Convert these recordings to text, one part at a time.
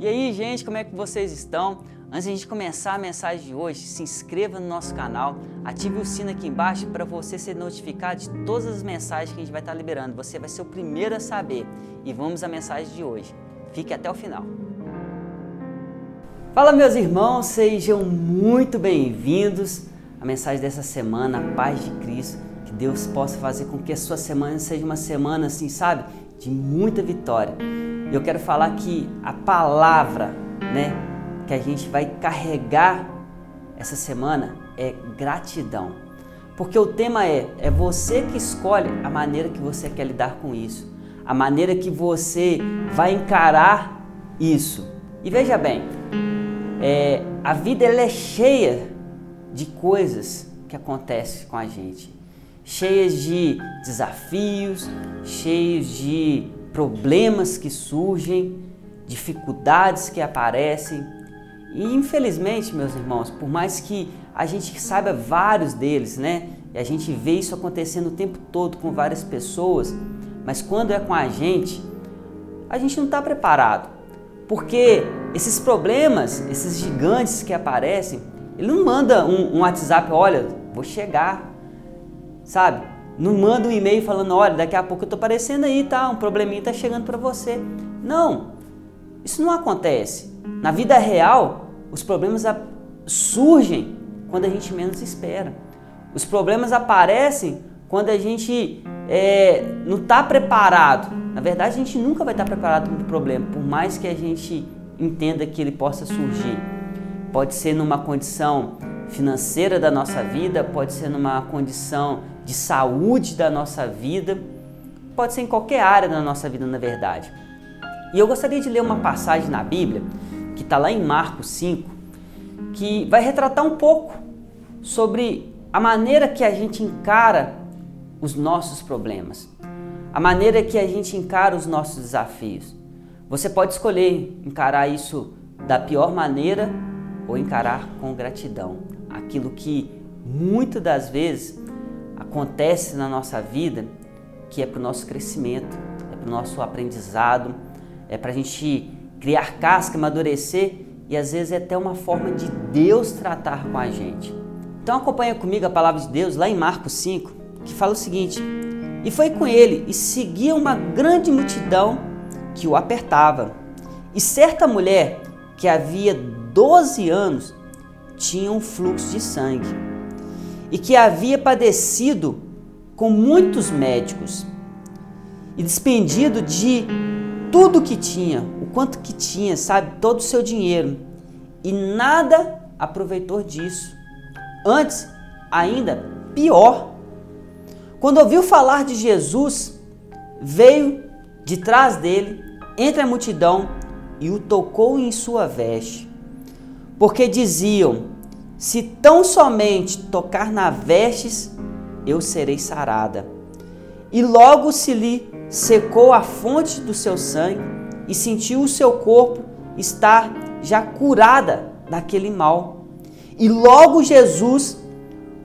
E aí, gente, como é que vocês estão? Antes de a gente começar a mensagem de hoje, se inscreva no nosso canal, ative o sino aqui embaixo para você ser notificado de todas as mensagens que a gente vai estar liberando. Você vai ser o primeiro a saber. E vamos à mensagem de hoje. Fique até o final. Fala, meus irmãos, sejam muito bem-vindos à mensagem dessa semana, a paz de Cristo. Que Deus possa fazer com que a sua semana seja uma semana, assim, sabe, de muita vitória. Eu quero falar que a palavra, né, que a gente vai carregar essa semana é gratidão. Porque o tema é, é você que escolhe a maneira que você quer lidar com isso, a maneira que você vai encarar isso. E veja bem, é, a vida é cheia de coisas que acontecem com a gente, cheias de desafios, cheios de problemas que surgem, dificuldades que aparecem. E infelizmente, meus irmãos, por mais que a gente saiba vários deles, né? E a gente vê isso acontecendo o tempo todo com várias pessoas, mas quando é com a gente, a gente não está preparado. Porque esses problemas, esses gigantes que aparecem, ele não manda um, um WhatsApp, olha, vou chegar, sabe? Não manda um e-mail falando, olha, daqui a pouco eu tô aparecendo aí, tá? Um probleminha tá chegando para você. Não, isso não acontece. Na vida real, os problemas surgem quando a gente menos espera. Os problemas aparecem quando a gente é, não está preparado. Na verdade, a gente nunca vai estar tá preparado para o problema, por mais que a gente entenda que ele possa surgir. Pode ser numa condição financeira da nossa vida, pode ser numa condição de saúde da nossa vida, pode ser em qualquer área da nossa vida, na verdade. E eu gostaria de ler uma passagem na Bíblia, que está lá em Marcos 5, que vai retratar um pouco sobre a maneira que a gente encara os nossos problemas, a maneira que a gente encara os nossos desafios. Você pode escolher encarar isso da pior maneira ou encarar com gratidão. Aquilo que muitas das vezes acontece na nossa vida, que é para o nosso crescimento, é para o nosso aprendizado, é para a gente criar casca, amadurecer e às vezes é até uma forma de Deus tratar com a gente. Então acompanha comigo a palavra de Deus lá em Marcos 5, que fala o seguinte: E foi com ele e seguia uma grande multidão que o apertava. E certa mulher que havia 12 anos tinha um fluxo de sangue e que havia padecido com muitos médicos e despendido de tudo que tinha, o quanto que tinha, sabe, todo o seu dinheiro e nada aproveitou disso. Antes, ainda pior, quando ouviu falar de Jesus, veio de trás dele, entre a multidão, e o tocou em sua veste. Porque diziam: Se tão somente tocar na vestes, eu serei sarada. E logo se lhe secou a fonte do seu sangue e sentiu o seu corpo estar já curada daquele mal. E logo Jesus,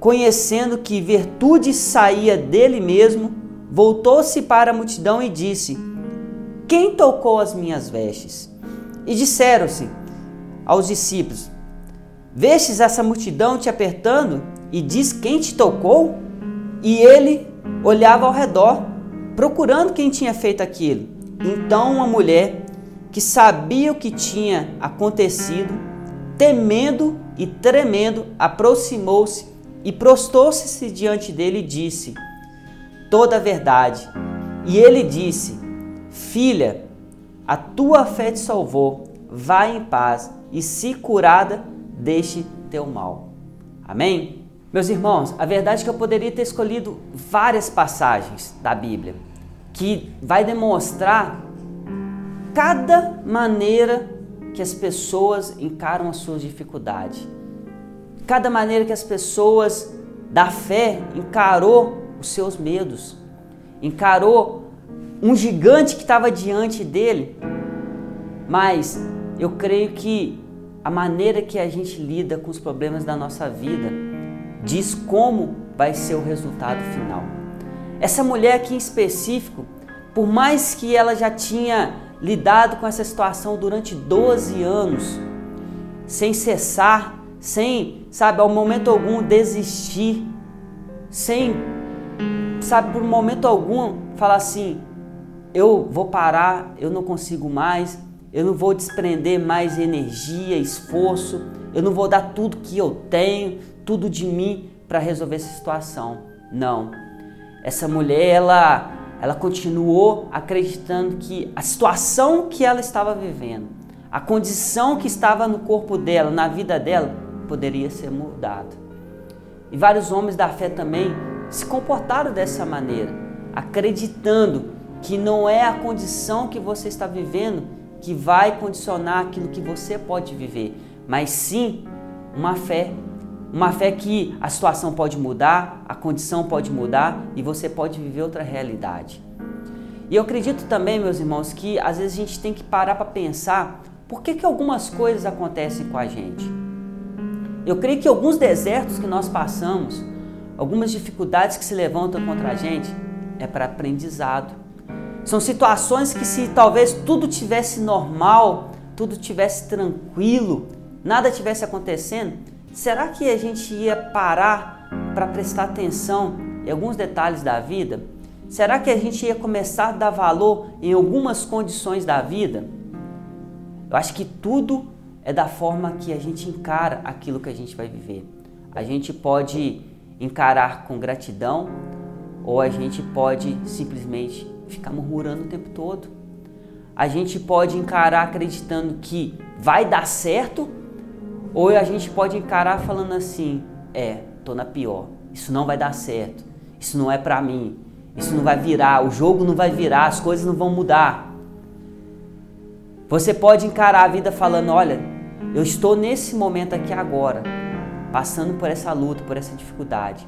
conhecendo que virtude saía dele mesmo, voltou-se para a multidão e disse: Quem tocou as minhas vestes? E disseram-se aos discípulos: Vestes essa multidão te apertando e diz quem te tocou? E ele olhava ao redor, procurando quem tinha feito aquilo. Então uma mulher que sabia o que tinha acontecido, temendo e tremendo, aproximou-se e prostou-se diante dele e disse: toda a verdade. E ele disse: Filha, a tua fé te salvou, vai em paz e se curada, deixe teu mal. Amém? Meus irmãos, a verdade é que eu poderia ter escolhido várias passagens da Bíblia que vai demonstrar cada maneira que as pessoas encaram as suas dificuldades. Cada maneira que as pessoas da fé encarou os seus medos, encarou um gigante que estava diante dele. Mas eu creio que a maneira que a gente lida com os problemas da nossa vida diz como vai ser o resultado final. Essa mulher aqui em específico, por mais que ela já tinha lidado com essa situação durante 12 anos, sem cessar, sem, sabe, ao momento algum desistir, sem, sabe, por momento algum falar assim: eu vou parar, eu não consigo mais, eu não vou desprender mais energia, esforço, eu não vou dar tudo que eu tenho, tudo de mim para resolver essa situação. Não. Essa mulher, ela, ela continuou acreditando que a situação que ela estava vivendo, a condição que estava no corpo dela, na vida dela, poderia ser mudada. E vários homens da fé também se comportaram dessa maneira, acreditando que não é a condição que você está vivendo que vai condicionar aquilo que você pode viver, mas sim uma fé uma fé que a situação pode mudar, a condição pode mudar e você pode viver outra realidade. E eu acredito também, meus irmãos, que às vezes a gente tem que parar para pensar por que, que algumas coisas acontecem com a gente. Eu creio que alguns desertos que nós passamos, algumas dificuldades que se levantam contra a gente, é para aprendizado. São situações que se talvez tudo tivesse normal, tudo tivesse tranquilo, nada tivesse acontecendo, Será que a gente ia parar para prestar atenção em alguns detalhes da vida? Será que a gente ia começar a dar valor em algumas condições da vida? Eu acho que tudo é da forma que a gente encara aquilo que a gente vai viver. A gente pode encarar com gratidão ou a gente pode simplesmente ficar murmurando o tempo todo. A gente pode encarar acreditando que vai dar certo ou a gente pode encarar falando assim: é, tô na pior, isso não vai dar certo, isso não é para mim, isso não vai virar, o jogo não vai virar, as coisas não vão mudar. Você pode encarar a vida falando: olha, eu estou nesse momento aqui agora, passando por essa luta, por essa dificuldade.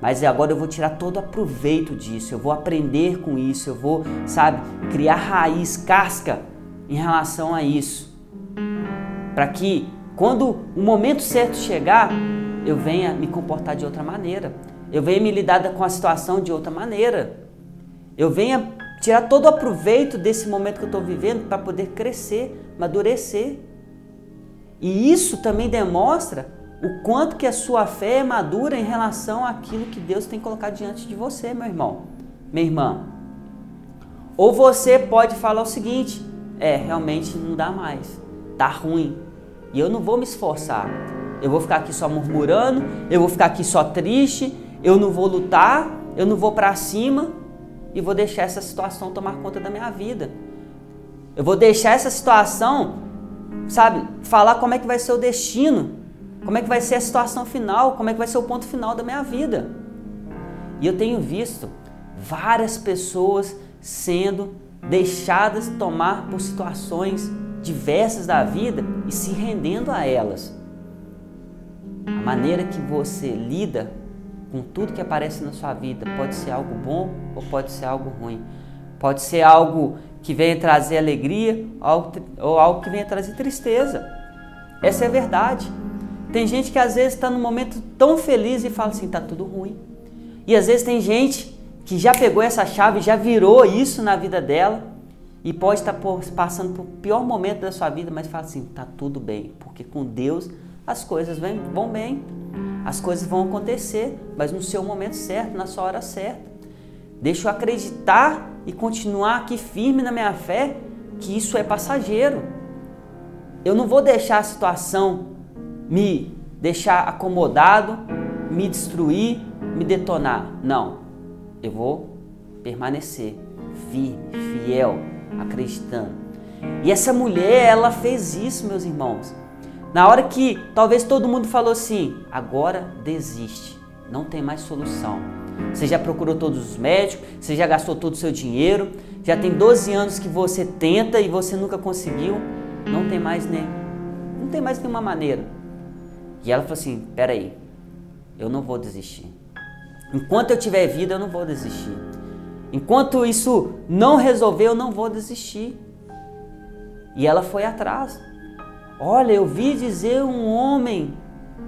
Mas agora eu vou tirar todo o aproveito disso, eu vou aprender com isso, eu vou, sabe, criar raiz, casca em relação a isso. Para que quando o momento certo chegar, eu venha me comportar de outra maneira. Eu venha me lidar com a situação de outra maneira. Eu venha tirar todo o aproveito desse momento que eu estou vivendo para poder crescer, amadurecer. E isso também demonstra o quanto que a sua fé é madura em relação àquilo que Deus tem colocado diante de você, meu irmão, minha irmã. Ou você pode falar o seguinte: é, realmente não dá mais, tá ruim, e eu não vou me esforçar. Eu vou ficar aqui só murmurando, eu vou ficar aqui só triste, eu não vou lutar, eu não vou para cima e vou deixar essa situação tomar conta da minha vida. Eu vou deixar essa situação, sabe, falar como é que vai ser o destino, como é que vai ser a situação final, como é que vai ser o ponto final da minha vida. E eu tenho visto várias pessoas sendo deixadas tomar por situações diversas da vida e se rendendo a elas. A maneira que você lida com tudo que aparece na sua vida pode ser algo bom ou pode ser algo ruim. Pode ser algo que venha trazer alegria ou algo que venha trazer tristeza. Essa é a verdade. Tem gente que às vezes está num momento tão feliz e fala assim: está tudo ruim. E às vezes tem gente que já pegou essa chave, já virou isso na vida dela e pode estar passando por pior momento da sua vida, mas fala assim, tá tudo bem, porque com Deus as coisas vão bem, as coisas vão acontecer, mas no seu momento certo, na sua hora certa. Deixa eu acreditar e continuar aqui firme na minha fé que isso é passageiro. Eu não vou deixar a situação me deixar acomodado, me destruir, me detonar. Não. Eu vou permanecer firme, fiel, acreditando. E essa mulher, ela fez isso, meus irmãos. Na hora que talvez todo mundo falou assim: agora desiste, não tem mais solução. Você já procurou todos os médicos, você já gastou todo o seu dinheiro, já tem 12 anos que você tenta e você nunca conseguiu, não tem mais nem, não tem mais nenhuma maneira. E ela falou assim: peraí, eu não vou desistir. Enquanto eu tiver vida, eu não vou desistir. Enquanto isso não resolver, eu não vou desistir. E ela foi atrás. Olha, eu vi dizer um homem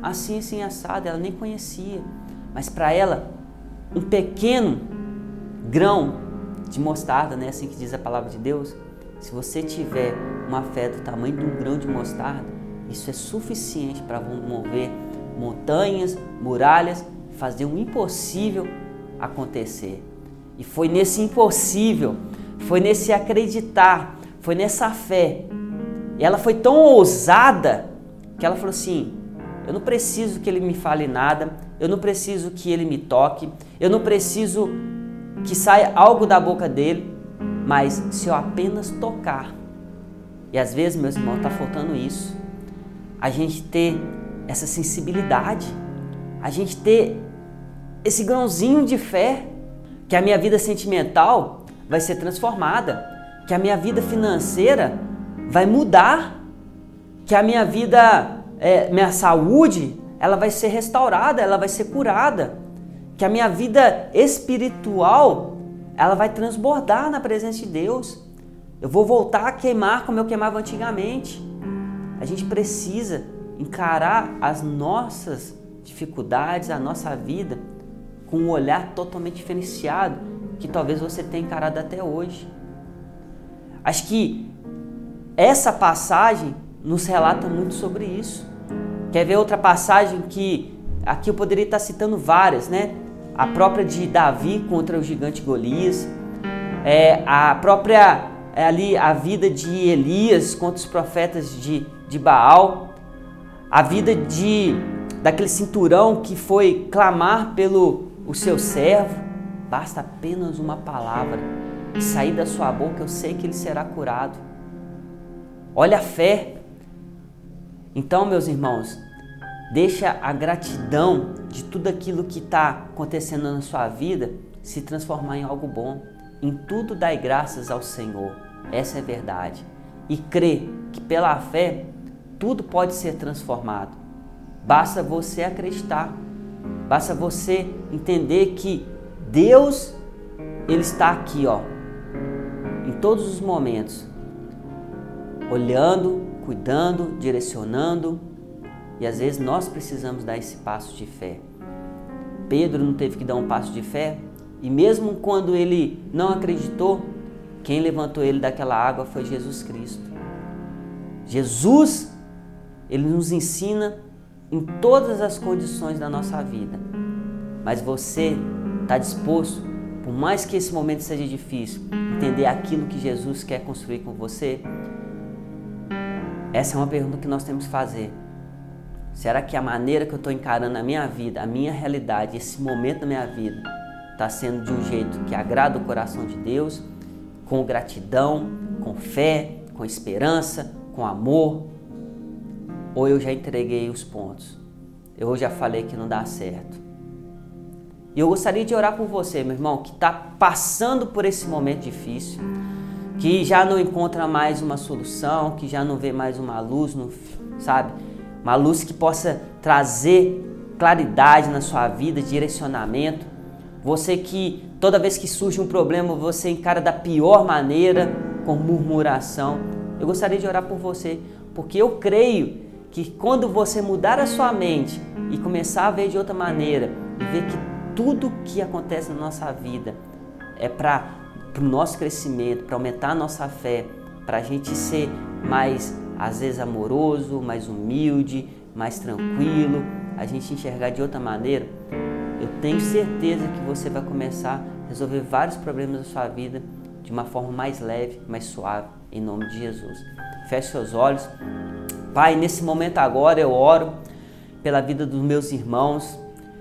assim, assim, assado. Ela nem conhecia. Mas para ela, um pequeno grão de mostarda, né? Assim que diz a palavra de Deus, Se você tiver uma fé do tamanho de um grão de mostarda, isso é suficiente para mover montanhas, muralhas, fazer o impossível acontecer. E foi nesse impossível, foi nesse acreditar, foi nessa fé. E ela foi tão ousada que ela falou assim: eu não preciso que ele me fale nada, eu não preciso que ele me toque, eu não preciso que saia algo da boca dele, mas se eu apenas tocar. E às vezes, meus irmãos, está faltando isso. A gente ter essa sensibilidade, a gente ter esse grãozinho de fé que a minha vida sentimental vai ser transformada, que a minha vida financeira vai mudar, que a minha vida, é, minha saúde, ela vai ser restaurada, ela vai ser curada, que a minha vida espiritual, ela vai transbordar na presença de Deus. Eu vou voltar a queimar como eu queimava antigamente. A gente precisa encarar as nossas dificuldades, a nossa vida com um olhar totalmente diferenciado que talvez você tenha encarado até hoje. Acho que essa passagem nos relata muito sobre isso. Quer ver outra passagem que aqui eu poderia estar citando várias, né? A própria de Davi contra o gigante Golias, é, a própria é, ali a vida de Elias contra os profetas de, de Baal, a vida de daquele cinturão que foi clamar pelo o seu servo, basta apenas uma palavra sair da sua boca, eu sei que ele será curado. Olha a fé. Então, meus irmãos, deixa a gratidão de tudo aquilo que está acontecendo na sua vida se transformar em algo bom. Em tudo dai graças ao Senhor. Essa é a verdade. E crê que pela fé tudo pode ser transformado. Basta você acreditar. Basta você entender que Deus ele está aqui, ó, em todos os momentos, olhando, cuidando, direcionando, e às vezes nós precisamos dar esse passo de fé. Pedro não teve que dar um passo de fé, e mesmo quando ele não acreditou, quem levantou ele daquela água foi Jesus Cristo. Jesus, ele nos ensina em todas as condições da nossa vida. Mas você está disposto, por mais que esse momento seja difícil, entender aquilo que Jesus quer construir com você? Essa é uma pergunta que nós temos que fazer. Será que a maneira que eu estou encarando a minha vida, a minha realidade, esse momento da minha vida, está sendo de um jeito que agrada o coração de Deus, com gratidão, com fé, com esperança, com amor? Ou eu já entreguei os pontos? Eu já falei que não dá certo? E eu gostaria de orar por você, meu irmão, que está passando por esse momento difícil, que já não encontra mais uma solução, que já não vê mais uma luz, no, sabe? Uma luz que possa trazer claridade na sua vida, direcionamento. Você que toda vez que surge um problema, você encara da pior maneira, com murmuração. Eu gostaria de orar por você, porque eu creio que quando você mudar a sua mente e começar a ver de outra maneira e ver que tudo que acontece na nossa vida é para o nosso crescimento, para aumentar a nossa fé, para a gente ser mais, às vezes, amoroso, mais humilde, mais tranquilo, a gente enxergar de outra maneira, eu tenho certeza que você vai começar a resolver vários problemas da sua vida de uma forma mais leve, mais suave, em nome de Jesus. Feche seus olhos. Pai, nesse momento agora eu oro pela vida dos meus irmãos,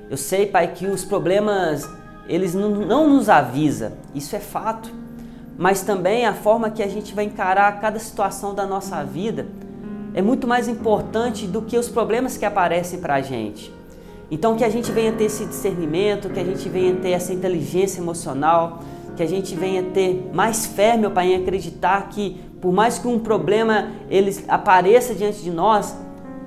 eu sei, Pai, que os problemas eles não, não nos avisa, isso é fato. Mas também a forma que a gente vai encarar cada situação da nossa vida é muito mais importante do que os problemas que aparecem para a gente. Então que a gente venha ter esse discernimento, que a gente venha ter essa inteligência emocional, que a gente venha ter mais fé, meu Pai, em acreditar que por mais que um problema ele apareça diante de nós,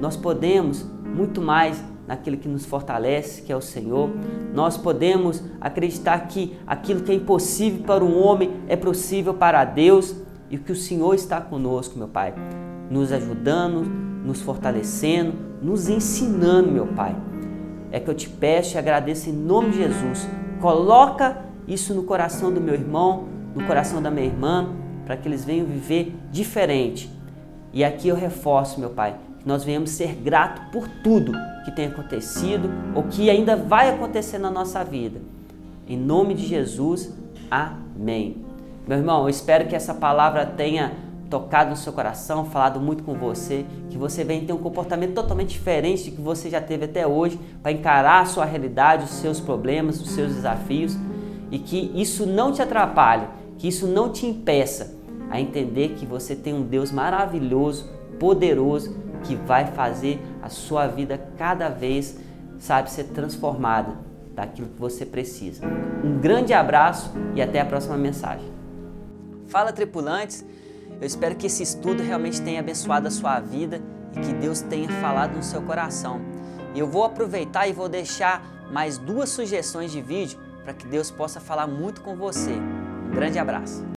nós podemos muito mais naquele que nos fortalece, que é o Senhor. Nós podemos acreditar que aquilo que é impossível para um homem é possível para Deus e que o Senhor está conosco, meu Pai, nos ajudando, nos fortalecendo, nos ensinando, meu Pai. É que eu te peço e agradeço em nome de Jesus. Coloca isso no coração do meu irmão, no coração da minha irmã, para que eles venham viver diferente. E aqui eu reforço, meu Pai, que nós venhamos ser gratos por tudo que tem acontecido ou que ainda vai acontecer na nossa vida. Em nome de Jesus, amém. Meu irmão, eu espero que essa palavra tenha tocado no seu coração, falado muito com você, que você venha ter um comportamento totalmente diferente do que você já teve até hoje, para encarar a sua realidade, os seus problemas, os seus desafios, e que isso não te atrapalhe, que isso não te impeça a entender que você tem um Deus maravilhoso, poderoso, que vai fazer a sua vida cada vez, sabe, ser transformada daquilo que você precisa. Um grande abraço e até a próxima mensagem. Fala tripulantes, eu espero que esse estudo realmente tenha abençoado a sua vida e que Deus tenha falado no seu coração. E eu vou aproveitar e vou deixar mais duas sugestões de vídeo para que Deus possa falar muito com você. Um grande abraço.